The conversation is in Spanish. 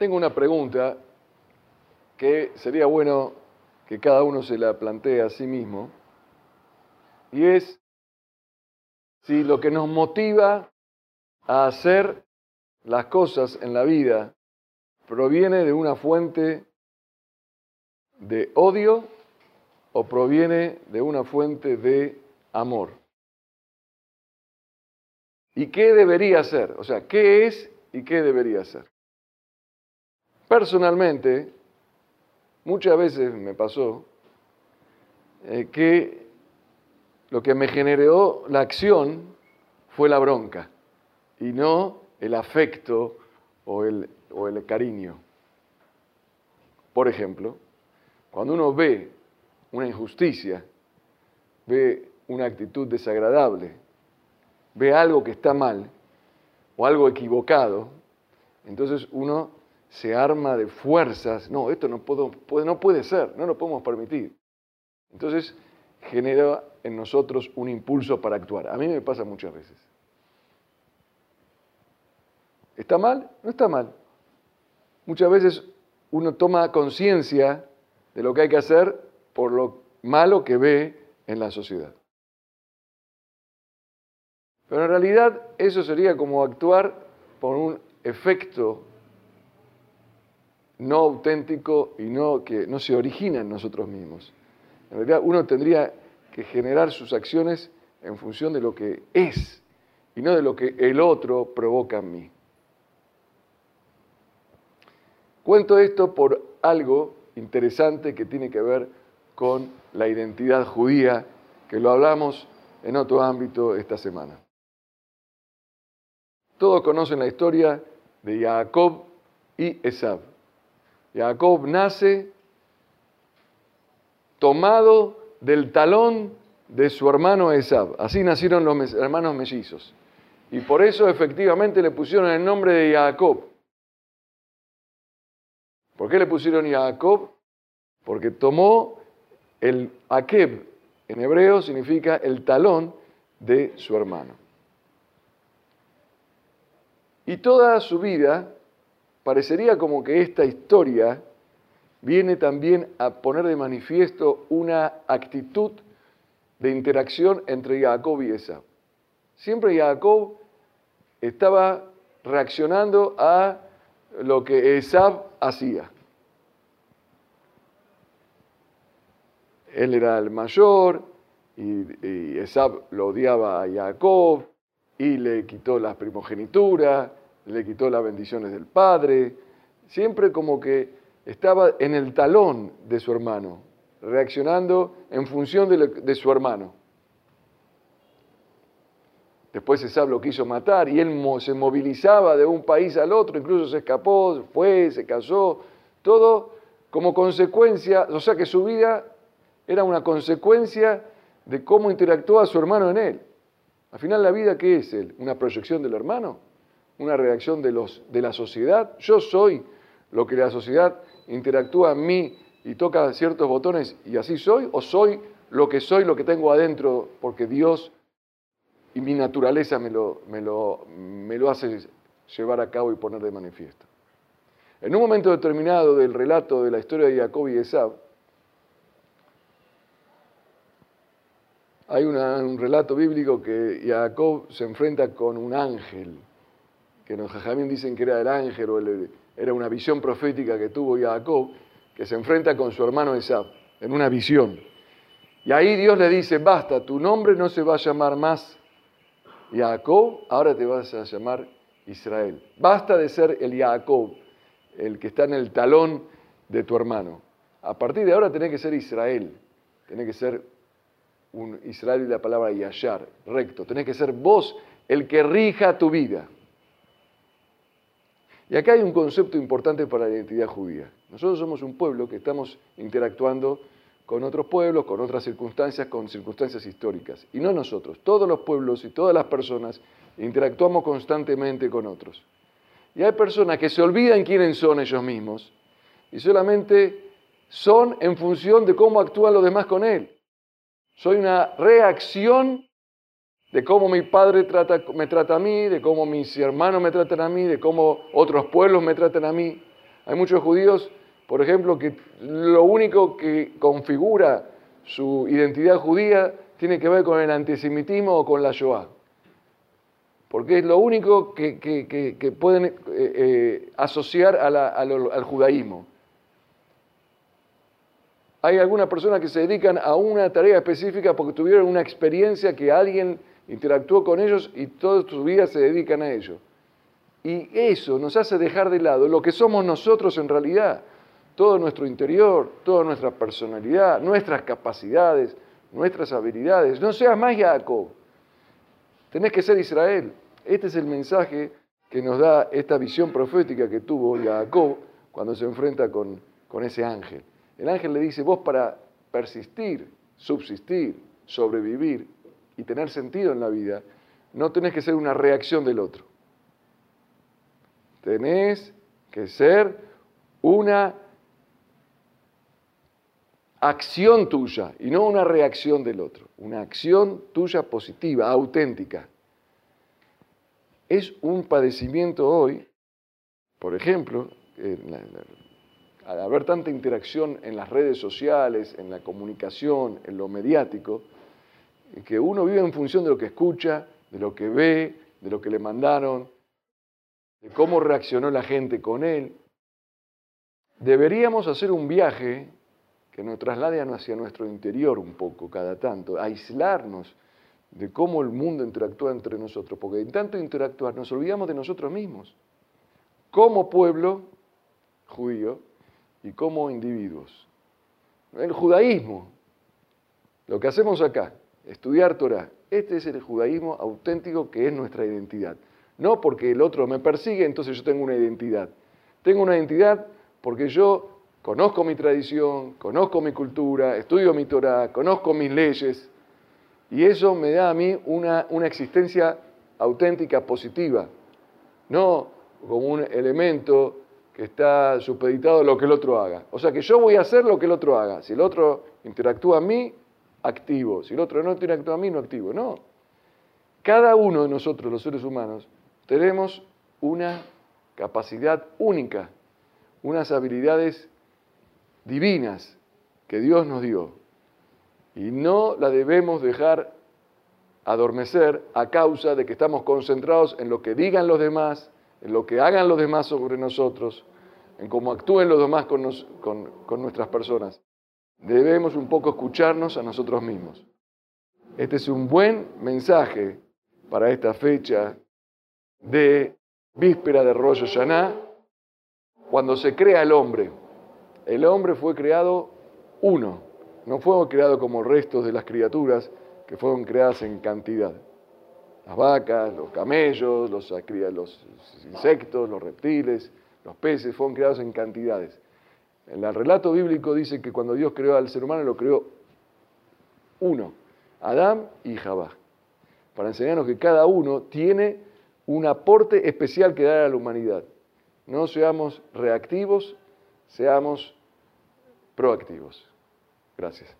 Tengo una pregunta que sería bueno que cada uno se la plantee a sí mismo, y es si lo que nos motiva a hacer las cosas en la vida proviene de una fuente de odio o proviene de una fuente de amor. ¿Y qué debería ser? O sea, ¿qué es y qué debería ser? Personalmente, muchas veces me pasó eh, que lo que me generó la acción fue la bronca y no el afecto o el, o el cariño. Por ejemplo, cuando uno ve una injusticia, ve una actitud desagradable, ve algo que está mal o algo equivocado, entonces uno se arma de fuerzas, no, esto no, puedo, no puede ser, no lo podemos permitir. Entonces genera en nosotros un impulso para actuar. A mí me pasa muchas veces. ¿Está mal? No está mal. Muchas veces uno toma conciencia de lo que hay que hacer por lo malo que ve en la sociedad. Pero en realidad eso sería como actuar por un efecto no auténtico y no, que no se origina en nosotros mismos. En realidad uno tendría que generar sus acciones en función de lo que es y no de lo que el otro provoca en mí. Cuento esto por algo interesante que tiene que ver con la identidad judía, que lo hablamos en otro ámbito esta semana. Todos conocen la historia de Jacob y Esab. Jacob nace tomado del talón de su hermano Esab. Así nacieron los hermanos mellizos. Y por eso efectivamente le pusieron el nombre de Jacob. ¿Por qué le pusieron Jacob? Porque tomó el Akeb, en hebreo significa el talón de su hermano. Y toda su vida parecería como que esta historia viene también a poner de manifiesto una actitud de interacción entre Jacob y Esau. Siempre Jacob estaba reaccionando a lo que Esab hacía. Él era el mayor y, Esab lo odiaba a Jacob y le quitó las primogenitura, le quitó las bendiciones del padre. Siempre como que estaba en el talón de su hermano, reaccionando en función de, su hermano. Después Esab lo quiso matar y él se movilizaba de un país al otro, incluso se escapó, fue, se casó, todo como consecuencia, o sea que su vida era una consecuencia de cómo interactuaba su hermano en él. Al final la vida, ¿qué es él? ¿Una proyección del hermano? ¿Una reacción de, los, de la sociedad? Yo soy lo que la sociedad interactúa en mí y toca ciertos botones y así soy, o soy lo que soy, lo que tengo adentro, porque Dios y mi naturaleza me lo, me lo, me lo hace llevar a cabo y poner de manifiesto. En un momento determinado del relato de la historia de Jacob y Esab, hay un relato bíblico que Jacob se enfrenta con un ángel, que los jajamín dicen que era el ángel o era una visión profética que tuvo Jacob, que se enfrenta con su hermano Esab, en una visión. Y ahí Dios le dice, basta, tu nombre no se va a llamar más Jacob, ahora te vas a llamar Israel. Basta de ser el Jacob, el que está en el talón de tu hermano. A partir de ahora tenés que ser Israel, tenés que ser un Israel y la palabra Yashar, recto, tenés que ser vos el que rija tu vida. Y acá hay un concepto importante para la identidad judía. Nosotros somos un pueblo que estamos interactuando con otros pueblos, con otras circunstancias, con circunstancias históricas. Y no nosotros, todos los pueblos y todas las personas interactuamos constantemente con otros. Y hay personas que se olvidan quiénes son ellos mismos y solamente son en función de cómo actúan los demás con él. Soy una reacción de cómo mi padre me trata a mí, de cómo mis hermanos me tratan a mí, de cómo otros pueblos me tratan a mí. Hay muchos judíos, por ejemplo, que lo único que configura su identidad judía tiene que ver con el antisemitismo o con la Shoah. Porque es lo único que, pueden eh, eh, asociar al judaísmo. Hay algunas personas que se dedican a una tarea específica porque tuvieron una experiencia que alguien interactuó con ellos y toda su vida se dedican a ello. Y eso nos hace dejar de lado lo que somos nosotros en realidad, todo nuestro interior, toda nuestra personalidad, nuestras capacidades, nuestras habilidades. No seas más Jacob, tenés que ser Israel. Este es el mensaje que nos da esta visión profética que tuvo Jacob cuando se enfrenta con, con ese ángel. El ángel le dice, vos para persistir, subsistir, sobrevivir y tener sentido en la vida, no tenés que ser una reacción del otro. Tenés que ser una acción tuya y no una reacción del otro. Una acción tuya positiva, auténtica. Es un padecimiento hoy, por ejemplo, al haber tanta interacción en las redes sociales, en la comunicación, en lo mediático, que uno vive en función de lo que escucha, de lo que ve, de lo que le mandaron, de cómo reaccionó la gente con él. Deberíamos hacer un viaje que nos traslade hacia nuestro interior un poco cada tanto, aislarnos de cómo el mundo interactúa entre nosotros, porque en tanto interactuar nos olvidamos de nosotros mismos, como pueblo judío y como individuos. El judaísmo, lo que hacemos acá, estudiar Torah, este es el judaísmo auténtico que es nuestra identidad. No porque el otro me persigue, entonces yo tengo una identidad. Tengo una identidad porque yo conozco mi tradición, conozco mi cultura, estudio mi Torah, conozco mis leyes, y eso me da a mí una, una existencia auténtica, positiva, no como un elemento que está supeditado a lo que el otro haga. O sea que yo voy a hacer lo que el otro haga. Si el otro interactúa a mí, activo. Si el otro no interactúa a mí, no activo. No. Cada uno de nosotros, los seres humanos, tenemos una capacidad única, unas habilidades divinas que Dios nos dio. Y no la debemos dejar adormecer a causa de que estamos concentrados en lo que digan los demás, en lo que hagan los demás sobre nosotros, en cómo actúen los demás con, con nuestras personas. Debemos un poco escucharnos a nosotros mismos. Este es un buen mensaje para esta fecha de víspera de Rosh Hashanah, cuando se crea el hombre. El hombre fue creado uno, no fue creado como restos de las criaturas que fueron creadas en cantidad. Las vacas, los camellos, los, los insectos, los reptiles, los peces fueron creados en cantidades. En el relato bíblico dice que cuando Dios creó al ser humano lo creó uno, Adán y Jabá, para enseñarnos que cada uno tiene un aporte especial que dar a la humanidad. No seamos reactivos, seamos proactivos. Gracias.